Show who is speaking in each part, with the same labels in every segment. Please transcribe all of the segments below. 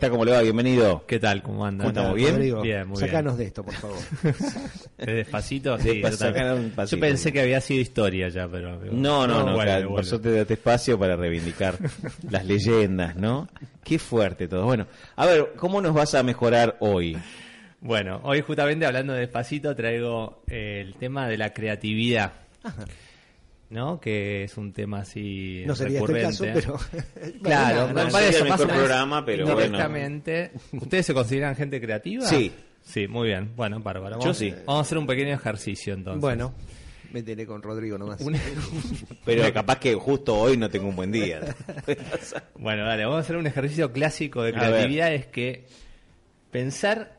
Speaker 1: ¿Cómo le va? Bienvenido.
Speaker 2: ¿Qué tal? ¿Cómo andan?
Speaker 1: ¿Cómo estamos? ¿Bien?
Speaker 3: Rodrigo,
Speaker 2: Bien, muy
Speaker 3: sacanos de esto, por favor.
Speaker 2: ¿De despacito? Sí,
Speaker 1: Despa-
Speaker 2: yo,
Speaker 1: pasito.
Speaker 2: Pensé que había sido historia ya, pero...
Speaker 1: No, no, no,
Speaker 2: vuelve,
Speaker 1: acá,
Speaker 2: vuelve.
Speaker 1: por suerte date espacio para reivindicar las leyendas, ¿no? Qué fuerte todo. Bueno, a ver, ¿cómo nos vas a mejorar hoy?
Speaker 2: Bueno, hoy justamente hablando de despacito traigo el tema de la creatividad. ¿No? Que es un tema así
Speaker 3: No sería este
Speaker 2: recurrente.
Speaker 3: caso, pero...
Speaker 2: Claro,
Speaker 3: Bueno,
Speaker 2: parece
Speaker 1: sería el
Speaker 2: más
Speaker 1: mejor programa, pero bueno.
Speaker 2: indirectamente. ¿Ustedes se consideran gente creativa?
Speaker 1: Sí.
Speaker 2: Sí, muy bien. Bueno, bárbaro.
Speaker 1: Yo
Speaker 2: Vamos-
Speaker 1: sí.
Speaker 2: Vamos a hacer un pequeño ejercicio entonces.
Speaker 3: Bueno, métele con Rodrigo nomás.
Speaker 1: Pero capaz que justo hoy no tengo un buen día.
Speaker 2: Bueno, dale, vamos a hacer un ejercicio clásico de creatividad, es que pensar,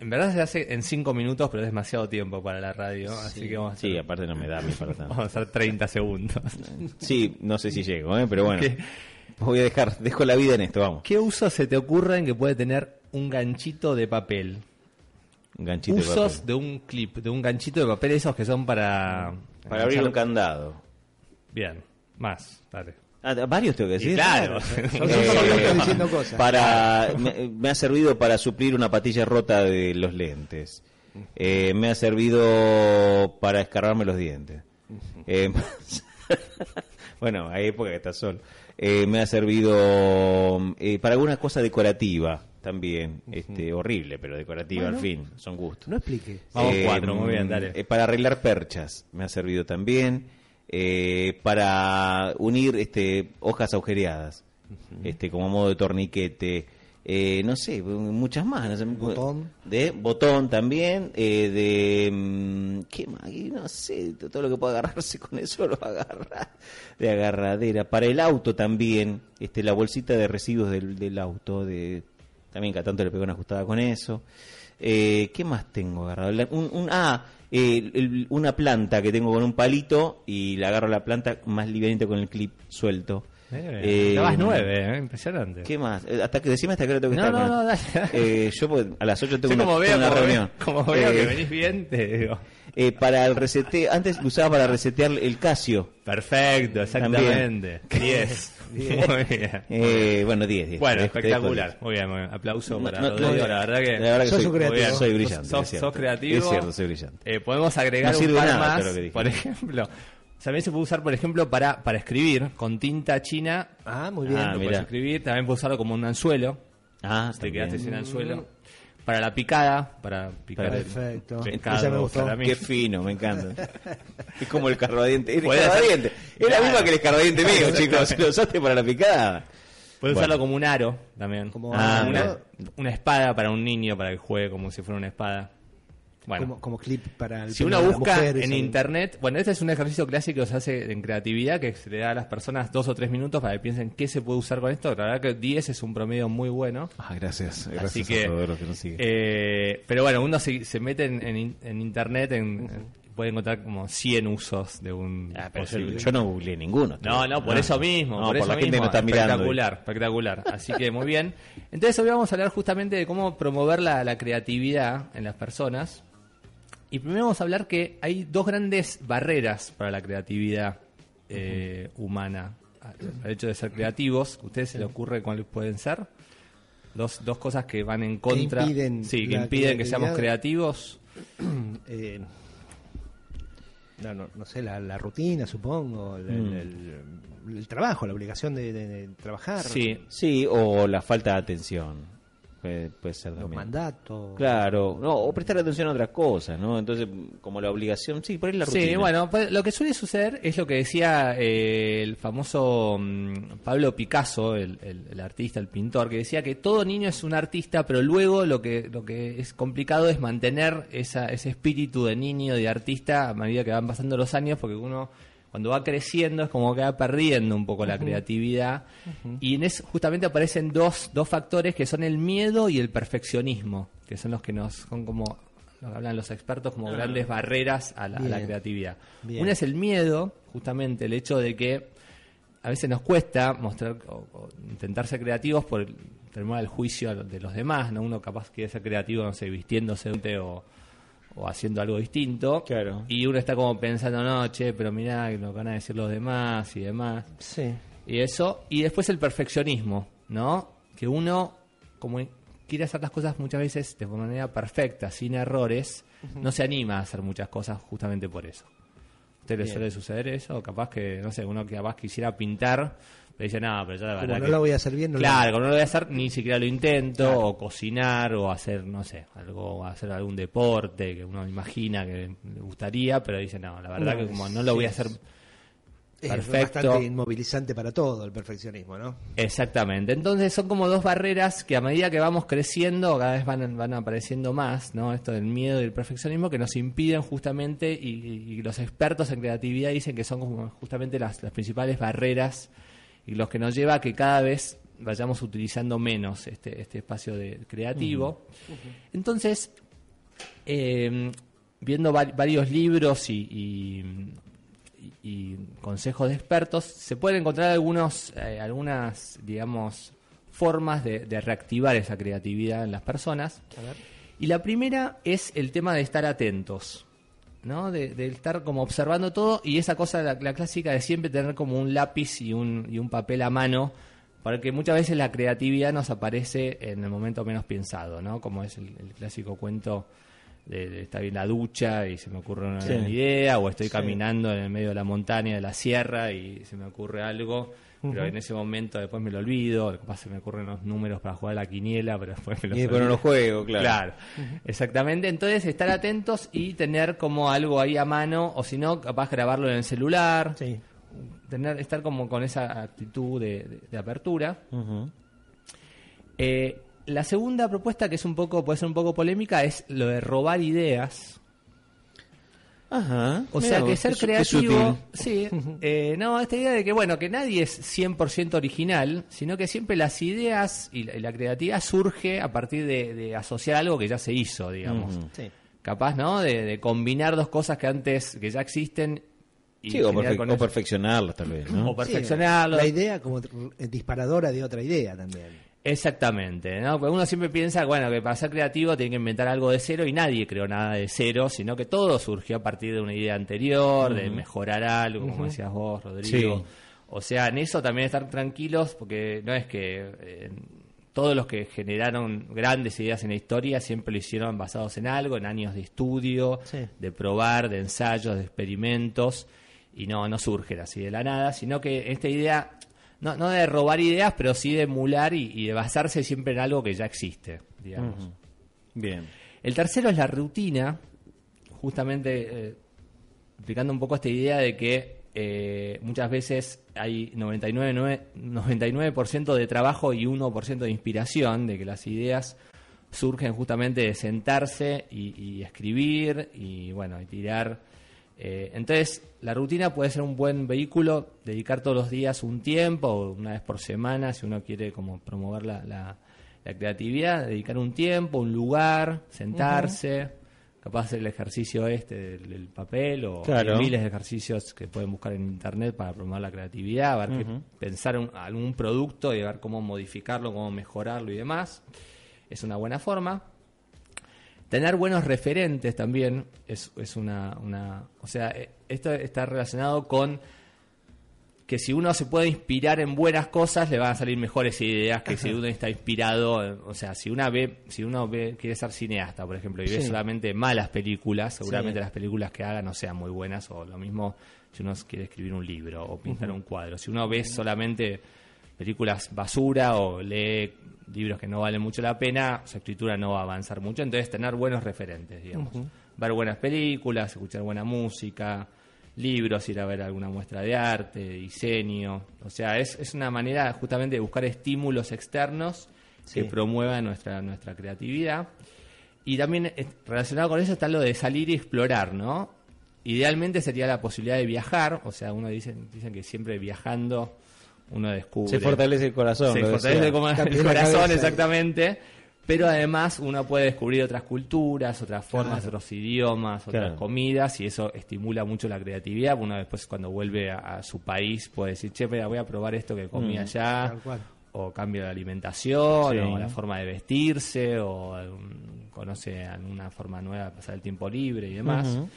Speaker 2: en verdad se hace en cinco minutos, pero es demasiado tiempo para la radio, así que vamos a hacer,
Speaker 1: Sí, aparte no me da para tanto.
Speaker 2: vamos a hacer 30 segundos.
Speaker 1: Sí, no sé si llego, ¿eh? pero bueno.
Speaker 2: ¿Qué?
Speaker 1: Voy a dejar, dejo la vida en esto, vamos.
Speaker 2: ¿Qué usos se te ocurren que puede tener un ganchito de papel?
Speaker 1: Un ganchito de
Speaker 2: usos
Speaker 1: papel.
Speaker 2: de un clip, de un ganchito de papel, esos que son para...
Speaker 1: Para abrir un candado.
Speaker 2: Bien, más, dale.
Speaker 1: Ah, varios tengo que decir.
Speaker 2: Y claro.
Speaker 3: Cosas.
Speaker 1: Para, me, me ha servido para suplir una patilla rota de los lentes. Eh, me ha servido para escarbarme los dientes. Eh, bueno, hay época que estás solo. Eh, me ha servido eh, para alguna cosa decorativa también. este Horrible, pero decorativa al fin. Son gustos.
Speaker 3: No explique.
Speaker 2: Vamos cuatro, muy bien, dale.
Speaker 1: eh, para arreglar perchas me ha servido también. Eh, para unir este hojas agujereadas, este como modo de torniquete. Eh, no sé, muchas más. no sé,
Speaker 3: Botón.
Speaker 1: De botón también. eh, de. mm, ¿Qué más? No sé, todo lo que pueda agarrarse con eso lo agarra. De agarradera. Para el auto también. este La bolsita de residuos del, del auto. de También cada tanto le pego una ajustada con eso. Eh, ¿Qué más tengo agarrado? Un, un- ah, el- el- una planta que tengo con un palito y le agarro la planta más livianito con el clip suelto.
Speaker 2: Eh,
Speaker 1: Eh,
Speaker 2: vas nueve, eh, impresionante.
Speaker 1: ¿Qué más? Eh, Hasta que decime hasta que hora tengo que
Speaker 2: No,
Speaker 1: estar.
Speaker 2: no,
Speaker 1: con-
Speaker 2: no, dale.
Speaker 1: Eh, yo pues, a las 8 tengo
Speaker 2: Yo
Speaker 1: una,
Speaker 2: como veo,
Speaker 1: tengo una
Speaker 2: como
Speaker 1: reunión.
Speaker 2: veo, como veo que
Speaker 1: Eh,
Speaker 2: venís bien, te digo.
Speaker 1: Eh, para el resete, antes lo usaba para resetear el Casio.
Speaker 2: Perfecto, exactamente. 10. Muy bien.
Speaker 1: Eh, bueno, 10, 10.
Speaker 2: Bueno, espectacular.
Speaker 1: 10.
Speaker 2: Muy bien, muy bien. Aplauso para
Speaker 1: no,
Speaker 2: Rodrigo.
Speaker 1: no,
Speaker 2: la verdad que,
Speaker 1: la verdad que soy,
Speaker 3: un creativo.
Speaker 1: soy brillante.
Speaker 2: Sos- sos creativo.
Speaker 1: Es cierto, soy brillante.
Speaker 2: eh, podemos agregar
Speaker 1: No
Speaker 2: un par
Speaker 1: nada
Speaker 2: más.
Speaker 1: que.
Speaker 2: Por ejemplo, también se puede usar, por ejemplo, para, para escribir con tinta china.
Speaker 3: Ah, muy bien.
Speaker 1: Ah,
Speaker 2: Lo puedes escribir. También puedes usarlo como un anzuelo.
Speaker 1: Ah,
Speaker 2: Si te quedaste sin anzuelo. Para la picada. Para picar el
Speaker 3: Perfecto.
Speaker 2: pescado,
Speaker 3: Esa me gustó.
Speaker 2: para mí.
Speaker 1: Qué fino, me encanta. es como el carradiente. El
Speaker 2: Puede ser-
Speaker 1: carradiente. Es la misma que el escarradiente mío, chicos. Lo usaste para la picada.
Speaker 2: Puedes
Speaker 1: Bueno.
Speaker 2: usarlo como un aro también.
Speaker 3: Como
Speaker 1: Ah,
Speaker 2: una espada para un niño para que juegue como si fuera una espada. Bueno,
Speaker 3: Como, como clip para el
Speaker 2: si uno busca
Speaker 3: mujer,
Speaker 2: en internet, bueno, este es un ejercicio clásico que se hace en creatividad, que se le da a las personas dos o tres minutos para que piensen qué se puede usar con esto. La verdad que 10 es un promedio muy bueno.
Speaker 1: Ah, gracias.
Speaker 2: Así que, eh, pero bueno, uno se, se mete en, en- en internet, en, puede encontrar como 100 usos de un
Speaker 1: Ah, pero yo, no googleé ninguno.
Speaker 2: No, no, por eso mismo.
Speaker 1: No,
Speaker 2: por, eso
Speaker 1: la gente
Speaker 2: mismo.
Speaker 1: no está mirando.
Speaker 2: Espectacular, espectacular. Así que muy bien. Entonces hoy vamos a hablar justamente de cómo promover la, la creatividad en las personas. Y primero vamos a hablar que hay dos grandes barreras para la creatividad eh, humana. El hecho de ser creativos, ¿a ustedes se les ocurre cuáles pueden ser? Dos, dos cosas que van en contra.
Speaker 3: impiden
Speaker 2: sí, que impiden que seamos creativos.
Speaker 3: Eh, no, no, no sé, la, la rutina, supongo. El,
Speaker 1: Mm.
Speaker 3: el- el trabajo, la obligación de, de- de trabajar.
Speaker 2: Sí,
Speaker 1: Sí, o la falta de atención. Puede, puede ser
Speaker 3: Los
Speaker 1: también.
Speaker 3: mandatos.
Speaker 1: Claro, no, o prestar atención a otras cosas, ¿no? Entonces, como la obligación, sí, por ahí la rutina.
Speaker 2: Sí, bueno, pues, lo que suele suceder es lo que decía eh, el famoso mm, Pablo Picasso, el, el- el artista, el pintor, que decía que todo niño es un artista, pero luego lo que, lo que es complicado es mantener esa, ese espíritu de niño, de artista, a medida que van pasando los años, porque uno cuando va creciendo es como que va perdiendo un poco la creatividad. Y en eso justamente aparecen dos, dos factores que son el miedo y el perfeccionismo, que son los que nos son como lo que hablan los expertos como grandes barreras a la, a la
Speaker 3: Bien.
Speaker 2: creatividad.
Speaker 3: Bien.
Speaker 2: Una es el miedo, justamente el hecho de que a veces nos cuesta mostrar o, o intentar ser creativos por el temor al juicio de los demás, ¿no? Uno capaz quiere ser creativo, no sé, vistiéndose o, o haciendo algo distinto.
Speaker 1: Claro.
Speaker 2: Y uno está como pensando, no, che, pero mirá lo que van a decir los demás y demás.
Speaker 3: Sí.
Speaker 2: Y eso. Y después el perfeccionismo, ¿no? Que uno, como quiere hacer las cosas muchas veces de manera perfecta, sin errores, no se anima a hacer muchas cosas justamente por eso. ¿A usted le suele suceder eso? Capaz que, no sé, uno que capaz quisiera pintar, pero dice, no, pero yo la
Speaker 3: Como
Speaker 2: verdad
Speaker 3: no
Speaker 2: que...
Speaker 3: lo voy a hacer bien, no
Speaker 2: Claro, como no lo voy a hacer, ni siquiera lo intento, o cocinar, o hacer, no sé, algo, hacer algún deporte que uno imagina que le gustaría, pero dice, no, la verdad
Speaker 3: No,
Speaker 2: que como no lo voy a hacer
Speaker 3: Es
Speaker 2: perfecto.
Speaker 3: bastante inmovilizante para todo el perfeccionismo, ¿no?
Speaker 2: Exactamente. Entonces son como dos barreras que a medida que vamos creciendo cada vez van, van apareciendo más, ¿no? Esto del miedo y el perfeccionismo que nos impiden justamente, y, y los expertos en creatividad dicen que son como justamente las, las principales barreras y los que nos lleva a que cada vez vayamos utilizando menos este, este espacio de creativo. Entonces, eh, viendo va- varios libros y, y- y- y consejos de expertos, se pueden encontrar algunos, eh, algunas, digamos, formas de, de reactivar esa creatividad en las personas. Y la primera es el tema de estar atentos, ¿no? De, de estar como observando todo y esa cosa, la, la clásica de siempre tener como un lápiz y un, y un papel a mano, porque muchas veces la creatividad nos aparece en el momento menos pensado, ¿no? Como es el, el clásico cuento de, de estar en la ducha y se me ocurre una
Speaker 1: Sí.
Speaker 2: idea, o estoy
Speaker 3: Sí.
Speaker 2: caminando en el medio de la montaña, de la sierra y se me ocurre algo, pero en ese momento después me lo olvido, capaz se me ocurren los números para jugar a la quiniela, pero después me los
Speaker 1: Y después no
Speaker 2: olvido.
Speaker 1: lo juego, claro.
Speaker 2: Claro, exactamente. Entonces, estar atentos y tener como algo ahí a mano, o si no, capaz grabarlo en el celular,
Speaker 3: Sí.
Speaker 2: tener estar como con esa actitud de, de- de apertura.
Speaker 1: Ujú.
Speaker 2: Eh, la segunda propuesta, que es un poco, puede ser un poco polémica, es lo de robar ideas.
Speaker 1: Ajá.
Speaker 2: O sea
Speaker 1: vos,
Speaker 2: que ser creativo, sí, eh, no, esta idea de que bueno, que nadie es 100% original, sino que siempre las ideas y la, y la creatividad surge a partir de, de asociar algo que ya se hizo, digamos.
Speaker 3: Sí.
Speaker 2: Capaz, ¿no? De, de combinar dos cosas que antes, que ya existen y
Speaker 1: Sí, o, perfe- perfeccionarlas tal vez, ¿no?
Speaker 2: o perfeccionarlo.
Speaker 3: Sí, la idea como disparadora de otra idea también.
Speaker 2: Exactamente, ¿no? Porque uno siempre piensa, bueno, que para ser creativo tiene que inventar algo de cero y nadie creó nada de cero, sino que todo surgió a partir de una idea anterior, de mejorar algo, como decías vos, Rodrigo.
Speaker 1: Sí.
Speaker 2: O sea, en eso también estar tranquilos, porque no es que eh, todos los que generaron grandes ideas en la historia siempre lo hicieron basados en algo, en años de estudio,
Speaker 3: Sí.
Speaker 2: de probar, de ensayos, de experimentos, y no, no surgen así de la nada, sino que esta idea, no, no de robar ideas, pero sí de emular y, y de basarse siempre en algo que ya existe, digamos.
Speaker 1: Bien.
Speaker 2: El tercero es la rutina, justamente eh, explicando un poco esta idea de que eh, muchas veces hay 99%, 99% de trabajo y 1% de inspiración, de que las ideas surgen justamente de sentarse y, y escribir y bueno, y tirar. Eh, entonces, la rutina puede ser un buen vehículo, dedicar todos los días un tiempo, o una vez por semana, si uno quiere como promover la, la- la creatividad, dedicar un tiempo, un lugar, sentarse, capaz hacer el ejercicio este del, del papel o
Speaker 1: Claro.
Speaker 2: miles de ejercicios que pueden buscar en internet para promover la creatividad, ver pensar un- algún producto y ver cómo modificarlo, cómo mejorarlo y demás. Es una buena forma. Tener buenos referentes también es, es una, una... O sea, eh, esto está relacionado con que si uno se puede inspirar en buenas cosas, le van a salir mejores ideas que si uno está inspirado, o sea, si una ve, si uno ve, quiere ser cineasta, por ejemplo, y ve
Speaker 3: Sí.
Speaker 2: solamente malas películas, seguramente
Speaker 3: Sí.
Speaker 2: las películas que haga no sean muy buenas, o lo mismo si uno quiere escribir un libro o pintar un cuadro. Si uno ve solamente películas basura o lee libros que no valen mucho la pena, su escritura no va a avanzar mucho. Entonces, tener buenos referentes, digamos. Ver buenas películas, escuchar buena música, libros, ir a ver alguna muestra de arte, de diseño. O sea, es, es una manera justamente de buscar estímulos externos
Speaker 3: Sí.
Speaker 2: que promuevan nuestra, nuestra creatividad. Y también eh, relacionado con eso está lo de salir y explorar, ¿no? idealmente sería la posibilidad de viajar, o sea, uno dicen, dicen que siempre viajando uno descubre.
Speaker 1: Se fortalece el corazón.
Speaker 2: Se fortalece
Speaker 1: decía.
Speaker 2: el corazón, exactamente. Pero además uno puede descubrir otras culturas, otras formas,
Speaker 3: Claro.
Speaker 2: otros idiomas, otras
Speaker 1: Claro.
Speaker 2: comidas y eso estimula mucho la creatividad. Uno después cuando vuelve a, a su país puede decir, che, mira, voy a probar esto que comí
Speaker 1: Mm.
Speaker 2: allá
Speaker 3: Tal cual.
Speaker 2: o cambio de alimentación,
Speaker 1: Sí.
Speaker 2: o la forma de vestirse, o algún- conoce alguna forma nueva de pasar el tiempo libre y demás.
Speaker 1: Ujú.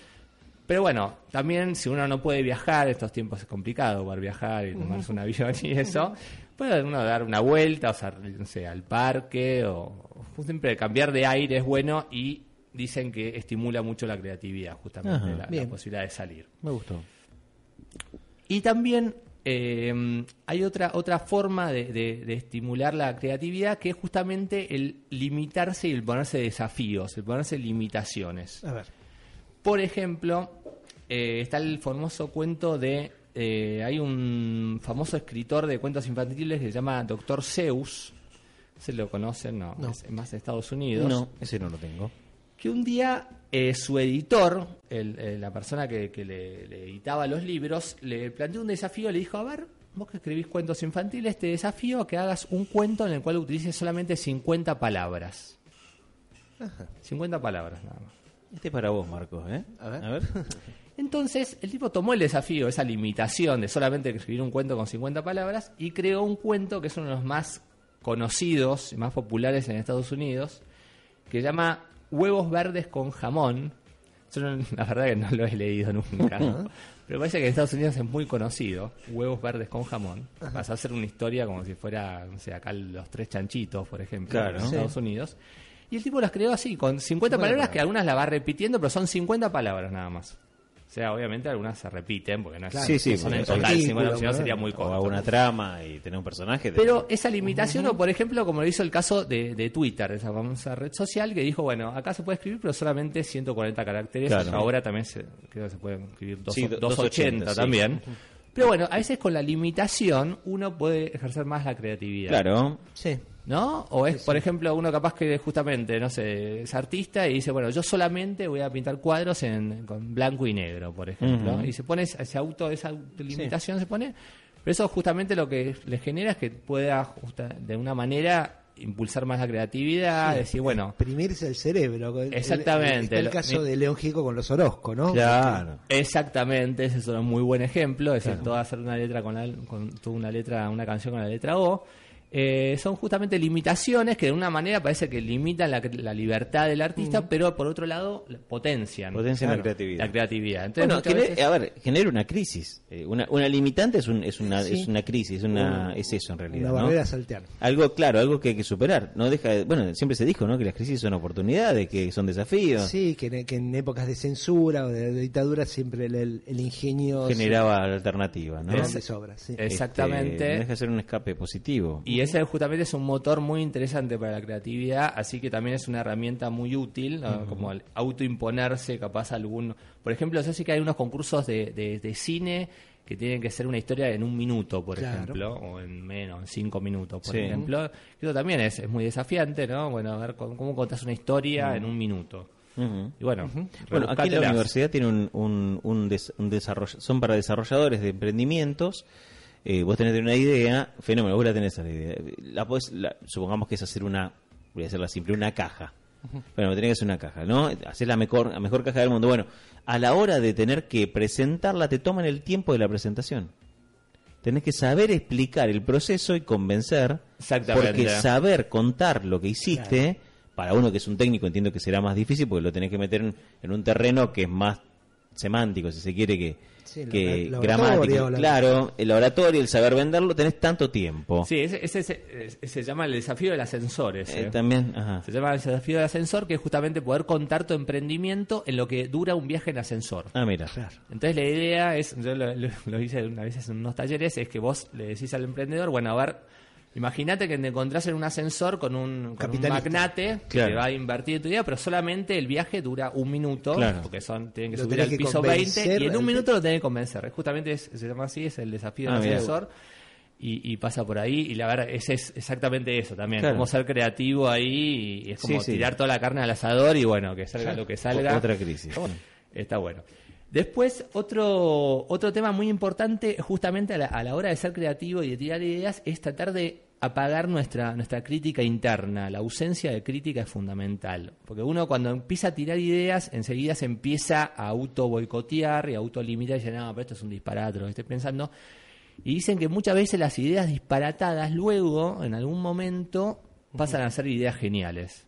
Speaker 2: Pero bueno, también si uno no puede viajar, estos tiempos es complicado poder viajar y tomarse un avión y eso, puede uno dar una vuelta, o sea, no sé, al parque, o, o siempre cambiar de aire es bueno y dicen que estimula mucho la creatividad, justamente
Speaker 1: Ajá.
Speaker 2: la- posibilidad de salir.
Speaker 1: Me gustó.
Speaker 2: Y también eh, hay otra, otra forma de, de- de estimular la creatividad que es justamente el limitarse y el ponerse desafíos, el ponerse limitaciones.
Speaker 3: A ver.
Speaker 2: Por ejemplo, eh, está el famoso cuento de... eh, hay un famoso escritor de cuentos infantiles que se llama Doctor Zeus. ¿Se lo conocen? No,
Speaker 3: No.
Speaker 2: es más de Estados Unidos
Speaker 1: No, ese no lo tengo.
Speaker 2: que un día eh, su editor, el- eh, la persona que, que le, le editaba los libros, le planteó un desafío, le dijo, a ver, vos que escribís cuentos infantiles, te desafío a que hagas un cuento en el cual utilices solamente 50 palabras. 50 palabras nada más.
Speaker 1: Este es para vos, Marcos, ¿eh?
Speaker 3: A ver.
Speaker 1: A ver.
Speaker 2: Entonces, el tipo tomó el desafío, esa limitación de solamente escribir un cuento con 50 palabras, y creó un cuento que es uno de los más conocidos y más populares en Estados Unidos, que se llama Huevos Verdes con Jamón. Yo no- la verdad que no lo he leído nunca, pero parece que en Estados Unidos es muy conocido, Huevos Verdes con Jamón. Vas a hacer una historia como si fuera, no sé, acá los tres chanchitos, por ejemplo,
Speaker 1: Claro.
Speaker 2: en Estados Unidos. Y el tipo las creó así, con 50 palabras que algunas las va repitiendo, pero son 50 palabras nada más. O sea, obviamente algunas se repiten, porque no es,
Speaker 1: Sí, sí,
Speaker 2: son en total,
Speaker 3: artículos,
Speaker 2: 50, si no sería muy
Speaker 1: O
Speaker 2: corto.
Speaker 1: alguna trama y tener un personaje. de-
Speaker 2: Pero esa limitación, o por ejemplo, como lo hizo el caso de, de Twitter, esa famosa red social, que dijo, bueno, acá se puede escribir, pero solamente 140 caracteres.
Speaker 1: Claro.
Speaker 2: Ahora también se, creo que se pueden escribir dos-
Speaker 1: Sí, do-
Speaker 2: 280
Speaker 1: 280, sí.
Speaker 2: también. Pero bueno, a veces con la limitación uno puede ejercer más la creatividad.
Speaker 1: Claro.
Speaker 3: Sí.
Speaker 2: ¿No? O es, por ejemplo, uno capaz que justamente, no sé, es artista y dice, bueno, yo solamente voy a pintar cuadros en, con blanco y negro, por ejemplo. Y se pone ese auto, esa limitación se pone. Pero eso justamente lo que le genera es que pueda, justa- de una manera, impulsar más la creatividad, decir, bueno,
Speaker 3: Exprimirse el cerebro. El- el-
Speaker 2: Exactamente.
Speaker 3: El
Speaker 2: Lo-
Speaker 3: caso de León Gico con los Orozco, ¿no?
Speaker 1: Claro.
Speaker 2: Exactamente, ese es un muy buen ejemplo. Es decir, todo hacer una letra con, la, con toda una letra, una canción con la letra O. eh, son justamente limitaciones que de una manera parece que limitan la, la libertad del artista, pero por otro lado potencian
Speaker 1: Potencian la creatividad.
Speaker 2: La creatividad. Entonces,
Speaker 1: Bueno,
Speaker 2: muchas
Speaker 1: gener-
Speaker 2: veces-
Speaker 1: a ver, genera una crisis. Eh, una, una limitante es, un- es, una,
Speaker 3: Sí.
Speaker 1: es una crisis, es, una, es eso en realidad.
Speaker 3: Una
Speaker 1: ¿no?
Speaker 3: barrera a saltear.
Speaker 1: Algo, claro, algo que hay que superar. No deja de- bueno, siempre se dijo, ¿no? Que las crisis son oportunidades, que son desafíos.
Speaker 3: Sí, que en, que en épocas de censura o de, de dictadura siempre el, el- el ingenio se-
Speaker 1: Generaba alternativas, ¿no?
Speaker 3: grande sobra. Sí.
Speaker 2: Es- Exactamente.
Speaker 1: Este, no deja de ser un escape positivo.
Speaker 2: Y ese justamente es un motor muy interesante para la creatividad, así que también es una herramienta muy útil, ¿no? como el autoimponerse, capaz algún... Por ejemplo, yo sé que hay unos concursos de, de- de cine que tienen que ser una historia en un minuto, por
Speaker 3: Claro.
Speaker 2: ejemplo, o en menos, en cinco minutos, por
Speaker 1: Sí.
Speaker 2: ejemplo. Eso también es, es muy desafiante, ¿no? Bueno, a ver, ¿cómo, cómo contás una historia en un minuto?
Speaker 1: Ujú.
Speaker 2: Y bueno,
Speaker 1: Bueno, aquí la universidad tiene un, un, un, des- un desarrollo, son para desarrolladores de emprendimientos. Eh, vos tenés una idea, fenómeno, vos la tenés a la idea. La podés- la- supongamos que es hacer una, voy a hacerla simple, una caja. Bueno, tenés que hacer una caja, ¿no? Hacer la mejor, la mejor caja del mundo. Bueno, a la hora de tener que presentarla, te toman el tiempo de la presentación. Tenés que saber explicar el proceso y convencer.
Speaker 2: Exactamente.
Speaker 1: Porque saber contar lo que hiciste, para uno que es un técnico entiendo que será más difícil porque lo tenés que meter en, en un terreno que es más semántico, si se quiere, que,
Speaker 3: Sí, la-
Speaker 1: que
Speaker 3: la- la
Speaker 1: gramático.
Speaker 3: la-
Speaker 1: Claro, el oratorio, el saber venderlo, tenés tanto tiempo.
Speaker 2: Sí, ese, ese- ese- ese se llama el desafío del ascensor. ese.
Speaker 1: Eh, también, ajá.
Speaker 2: Se llama el desafío del ascensor, que es justamente poder contar tu emprendimiento en lo que dura un viaje en ascensor.
Speaker 1: Ah, mira.
Speaker 3: Claro.
Speaker 2: Entonces la idea es, yo lo, lo- lo hice una vez en unos talleres, es que vos le decís al emprendedor, bueno, a ver, imagínate que te encontrás en un ascensor con un, con un
Speaker 3: Capitalista.
Speaker 2: magnate que
Speaker 1: Claro.
Speaker 2: te va a invertir en tu idea, pero solamente el viaje dura un minuto,
Speaker 1: Claro.
Speaker 2: porque son tienen que
Speaker 3: Lo
Speaker 2: subir al
Speaker 3: que
Speaker 2: piso
Speaker 3: convencer
Speaker 2: 20 y en un minuto lo tenés que convencer. Justamente es- se llama así, es el desafío del
Speaker 1: Ah,
Speaker 2: ascensor. Y, y pasa por ahí, y la verdad, ese es exactamente eso también,
Speaker 1: Claro.
Speaker 2: cómo ser creativo ahí, y es como
Speaker 1: Sí, sí.
Speaker 2: tirar toda la carne al asador y bueno, que salga lo que salga.
Speaker 1: Otra crisis.
Speaker 2: Está bueno. Después, otro, otro tema muy importante, justamente a la, a la hora de ser creativo y de tirar ideas, es tratar de apagar nuestra, nuestra crítica interna. La ausencia de crítica es fundamental. Porque uno cuando empieza a tirar ideas, enseguida se empieza a auto boicotear y a autolimitar y dice, no, pero esto es un disparate lo que estoy pensando. Y dicen que muchas veces las ideas disparatadas luego, en algún momento, pasan a ser ideas geniales.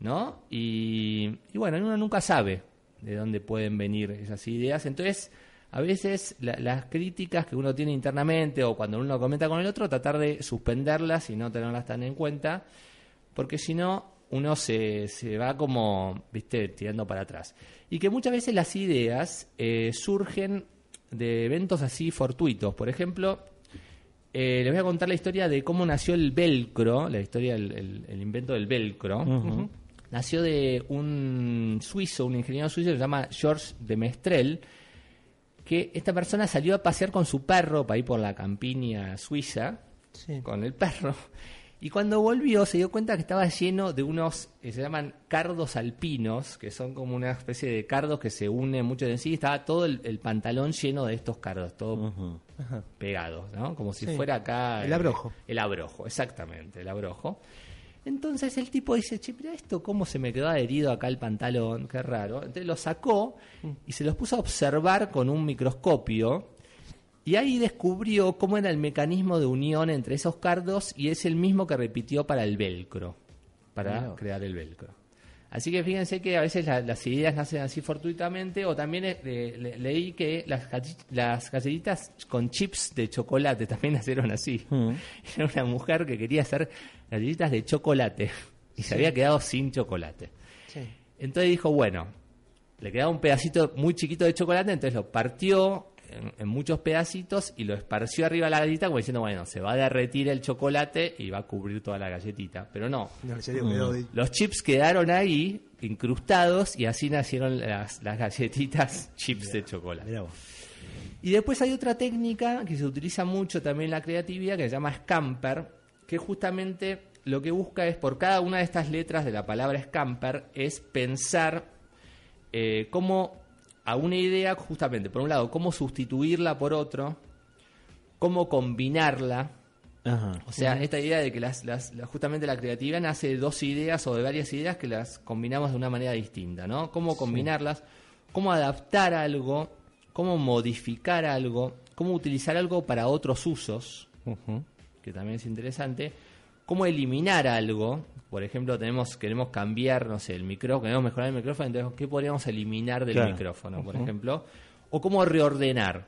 Speaker 2: ¿No? Y, y bueno, uno nunca sabe de dónde pueden venir esas ideas. Entonces, a veces la- las críticas que uno tiene internamente o cuando uno comenta con el otro, tratar de suspenderlas y no tenerlas tan en cuenta, porque si no, uno se, se va como, viste, tirando para atrás. Y que muchas veces las ideas eh, surgen de eventos así fortuitos. Por ejemplo, eh, les voy a contar la historia de cómo nació el velcro, la historia del el- el invento del velcro. Nació de un suizo, un ingeniero suizo que se llama Georges de Mestrel, que esta persona salió a pasear con su perro para ir por la campiña suiza,
Speaker 3: Sí.
Speaker 2: con el perro, y cuando volvió se dio cuenta que estaba lleno de unos, que se llaman cardos alpinos, que son como una especie de cardos que se unen mucho en sí, estaba todo el, el pantalón lleno de estos cardos, todo
Speaker 3: Ajá.
Speaker 2: pegados, ¿no? Como si
Speaker 3: Sí.
Speaker 2: fuera acá...
Speaker 3: El abrojo.
Speaker 2: El abrojo, exactamente, el abrojo. Entonces el tipo dice, che, mira esto, cómo se me quedó adherido acá el pantalón, qué raro. Entonces lo sacó y se los puso a observar con un microscopio y ahí descubrió cómo era el mecanismo de unión entre esos cardos y es el mismo que repitió para el velcro, para crear el velcro. Así que fíjense que a veces la- las ideas nacen así fortuitamente, o también le- leí que las, las galletitas con chips de chocolate también nacieron así. Era una mujer que quería hacer galletitas de chocolate y se había quedado sin chocolate.
Speaker 3: Sí.
Speaker 2: Entonces dijo, bueno, le quedaba un pedacito muy chiquito de chocolate, entonces lo partió en, en muchos pedacitos y lo esparció arriba de la galletita como diciendo, bueno, se va a derretir el chocolate y va a cubrir toda la galletita. Pero no,
Speaker 3: serio,
Speaker 2: los chips quedaron ahí incrustados y así nacieron las, las galletitas chips de chocolate.
Speaker 3: Mirá vos.
Speaker 2: Y después hay otra técnica que se utiliza mucho también en la creatividad que se llama scamper, que justamente lo que busca es por cada una de estas letras de la palabra scamper es pensar eh, cómo a una idea, justamente, por un lado, cómo sustituirla por otro, cómo combinarla,
Speaker 1: Ajá.
Speaker 2: o sea, esta idea de que las, las- la- justamente la creatividad nace de dos ideas o de varias ideas que las combinamos de una manera distinta, ¿no? Cómo combinarlas, cómo adaptar algo, cómo modificar algo, cómo utilizar algo para otros usos, que también es interesante, cómo eliminar algo, por ejemplo, tenemos queremos cambiar, no sé, el micrófono, queremos mejorar el micrófono, entonces, ¿qué podríamos eliminar del
Speaker 1: Claro.
Speaker 2: micrófono, por ejemplo? O cómo reordenar.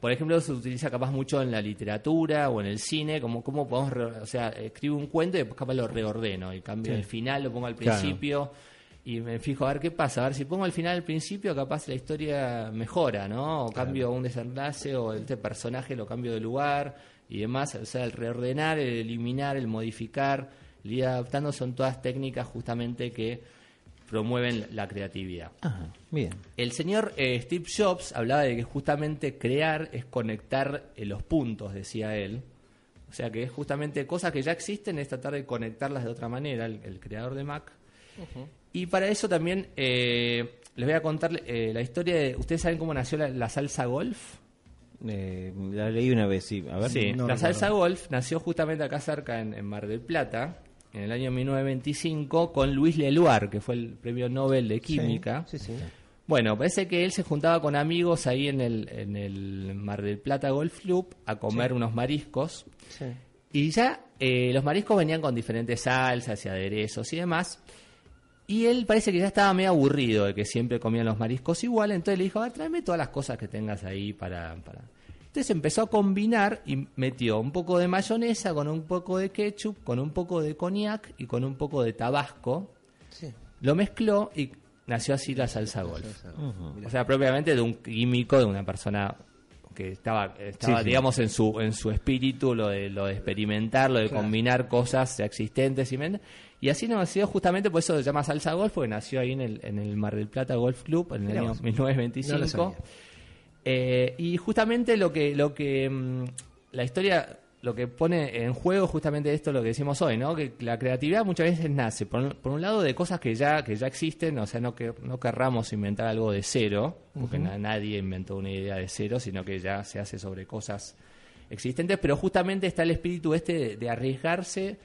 Speaker 2: Por ejemplo, se utiliza capaz mucho en la literatura o en el cine, como cómo podemos, re- o sea, escribo un cuento y después capaz lo reordeno y cambio el final, lo pongo al
Speaker 1: Claro.
Speaker 2: principio y me fijo a ver qué pasa. A ver si pongo al final al principio, capaz la historia mejora, ¿no? O cambio un desenlace o este personaje lo cambio de lugar y demás. O sea, el reordenar, el eliminar, el modificar, el ir adaptando son todas técnicas justamente que promueven la creatividad.
Speaker 1: Ajá, bien.
Speaker 2: El señor eh, Steve Jobs hablaba de que justamente crear es conectar eh, los puntos, decía él. O sea que es justamente cosas que ya existen, es tratar de conectarlas de otra manera, el, el creador de Mac. Y para eso también eh, les voy a contar eh, la historia de... ¿Ustedes saben cómo nació la, la salsa golf?
Speaker 1: Eh, la leí una vez, sí. A ver.
Speaker 2: Sí,
Speaker 3: no
Speaker 2: la salsa golf nació justamente acá cerca en, en Mar del Plata, en el año 1925, con Luis Leluar, que fue el premio Nobel de Química.
Speaker 3: Sí, sí.
Speaker 2: Bueno, parece que él se juntaba con amigos ahí en el, en el Mar del Plata Golf Club a comer unos mariscos. Y ya eh, los mariscos venían con diferentes salsas y aderezos y demás. Y él parece que ya estaba medio aburrido de que siempre comían los mariscos igual. Entonces le dijo, a ver, tráeme todas las cosas que tengas ahí para, para... Entonces empezó a combinar y metió un poco de mayonesa con un poco de ketchup, con un poco de cognac y con un poco de tabasco.
Speaker 3: Sí.
Speaker 2: Lo mezcló y nació así la salsa golf. O sea, propiamente de un químico, de una persona que estaba, estaba
Speaker 1: Sí, sí.
Speaker 2: digamos, en su en su espíritu, lo de, lo de experimentar, lo de
Speaker 3: Claro.
Speaker 2: combinar cosas ya existentes. Y, men- y así nació justamente, por eso se llama Salsa Golf, porque nació ahí en el, en el Mar del Plata Golf Club en el
Speaker 3: Mirá
Speaker 2: año
Speaker 3: vos. No
Speaker 2: 1925.
Speaker 3: lo sabía.
Speaker 2: Eh, y justamente lo que, lo que mm, la historia lo que pone en juego justamente esto lo que decimos hoy, ¿no? Que la creatividad muchas veces nace, por, un- por un lado, de cosas que ya, que ya existen, o sea, no que no querramos inventar algo de cero, porque na- nadie inventó una idea de cero, sino que ya se hace sobre cosas existentes, pero justamente está el espíritu este de, de arriesgarse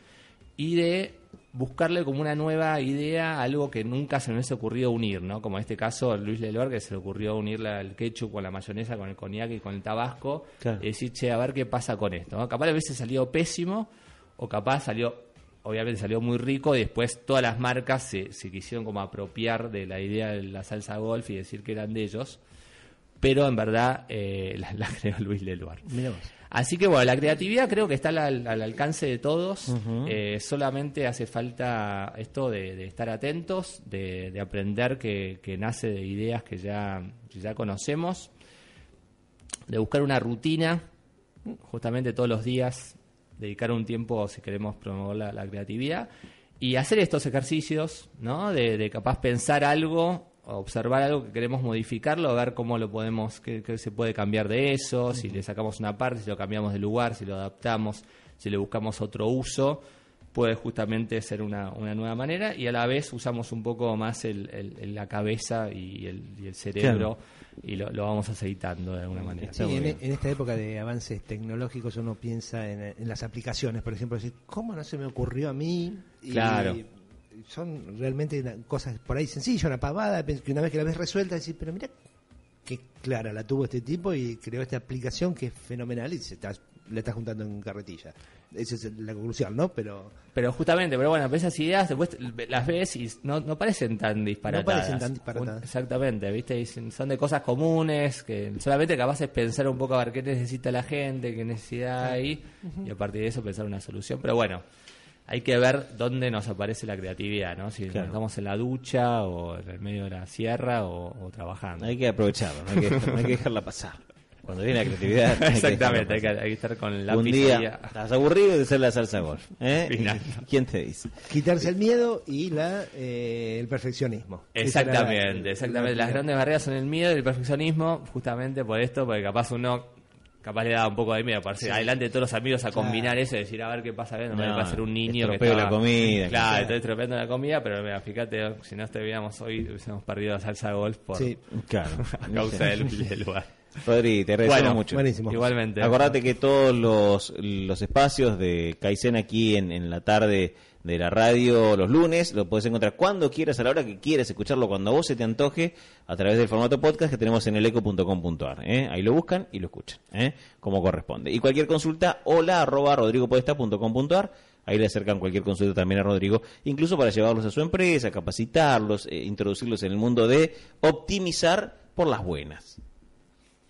Speaker 2: y de buscarle como una nueva idea, algo que nunca se me hubiese ocurrido unir, ¿no? Como en este caso Luis Leloir, que se le ocurrió unir el ketchup con la mayonesa, con el cognac y con el tabasco,
Speaker 1: Claro.
Speaker 2: y decir, che, a ver qué pasa con esto, ¿no? Capaz a veces salió pésimo, o capaz salió, obviamente salió muy rico, y después todas las marcas se, se quisieron como apropiar de la idea de la salsa golf y decir que eran de ellos, pero en verdad eh, la, la creó Luis Leloir.
Speaker 3: Mirá vos.
Speaker 2: Así que bueno, la creatividad creo que está al, al- al alcance de todos. Eh, solamente hace falta esto de, de estar atentos, de, de aprender que, que nace de ideas que ya, que ya conocemos, de buscar una rutina, justamente todos los días, dedicar un tiempo si queremos promover la, la creatividad y hacer estos ejercicios, ¿no? De, de capaz pensar algo, observar algo que queremos modificarlo, ver cómo lo podemos, qué, qué se puede cambiar de eso, si le sacamos una parte, si lo cambiamos de lugar, si lo adaptamos, si le buscamos otro uso, puede justamente ser una, una nueva manera y a la vez usamos un poco más el, el- el- la cabeza y el, y el cerebro y lo, lo vamos aceitando de alguna manera.
Speaker 3: Sí, en, en esta época de avances tecnológicos uno piensa en, en las aplicaciones, por ejemplo, decir, ¿cómo no se me ocurrió a mí? Y
Speaker 2: Claro.
Speaker 3: Son realmente una- cosas por ahí sencillas, una pavada, que una vez que la ves resuelta, decir, pero mira qué clara la tuvo este tipo y creó esta aplicación que es fenomenal y se está, la está juntando en carretilla. Esa es la conclusión, ¿no? Pero
Speaker 2: Pero justamente, pero bueno, esas ideas después las ves y no, no parecen tan disparatadas.
Speaker 3: parecen tan disparatadas.
Speaker 2: Exactamente, ¿viste? Y son son de cosas comunes que solamente capaz es pensar un poco a ver qué necesita la gente, qué necesidad hay y a partir de eso pensar una solución. Pero bueno, hay que ver dónde nos aparece la creatividad, ¿no? Si
Speaker 1: Claro.
Speaker 2: estamos en la ducha o en el medio de la sierra o, o trabajando.
Speaker 1: Hay que aprovecharlo, no hay que, no hay que dejarla pasar. Cuando viene la creatividad. hay que
Speaker 2: Exactamente, hay que, hay que estar con lápiz
Speaker 1: Un día estás aburrido de hacer la salsa golf. ¿eh?
Speaker 2: Final.
Speaker 1: ¿Quién te dice?
Speaker 3: quitarse el miedo y la eh, el perfeccionismo. La-
Speaker 2: Exactamente, exactamente. Las grandes barreras son el miedo y el perfeccionismo, justamente por esto, porque capaz uno capaz le da un poco de miedo, para adelante de todos los amigos a combinar eso y decir, a ver qué pasa, no, me
Speaker 1: No,
Speaker 2: va a ser un niño que
Speaker 1: estropeo la
Speaker 2: estaba-
Speaker 1: comida, Claro,
Speaker 2: estoy estropeando la comida, pero mira, fíjate, si no estuviéramos hoy, hubiésemos perdido la salsa de golf por
Speaker 3: Sí.
Speaker 1: Claro.
Speaker 2: a causa del, del lugar.
Speaker 1: Rodri, te agradecemos
Speaker 2: Bueno,
Speaker 1: mucho.
Speaker 3: buenísimo.
Speaker 2: Igualmente.
Speaker 1: Acordate que todos los, los espacios de Kaizen aquí en, en la tarde de la radio los lunes lo puedes encontrar cuando quieras, a la hora que quieras, escucharlo cuando a vos se te antoje, a través del formato podcast que tenemos en eleco.com.ar. ¿eh? Ahí lo buscan y lo escuchan, ¿eh? como corresponde. Y cualquier consulta, hola arroba rodrigopodesta.com.ar. Ahí le acercan cualquier consulta también a Rodrigo, incluso para llevarlos a su empresa, capacitarlos, eh, introducirlos en el mundo de optimizar por las buenas.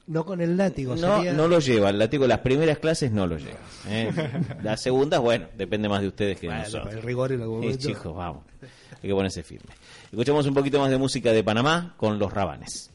Speaker 3: No con el látigo,
Speaker 1: No,
Speaker 3: sería-
Speaker 1: no lo lleva. El látigo, las primeras clases no lo lleva. ¿eh? Las segundas, bueno, depende más de ustedes que de
Speaker 3: Bueno,
Speaker 1: nosotros.
Speaker 3: el rigor y el
Speaker 1: Sí,
Speaker 3: argumento.
Speaker 1: chicos, vamos. Hay que ponerse firme. Escuchamos un poquito más de música de Panamá con los rabanes.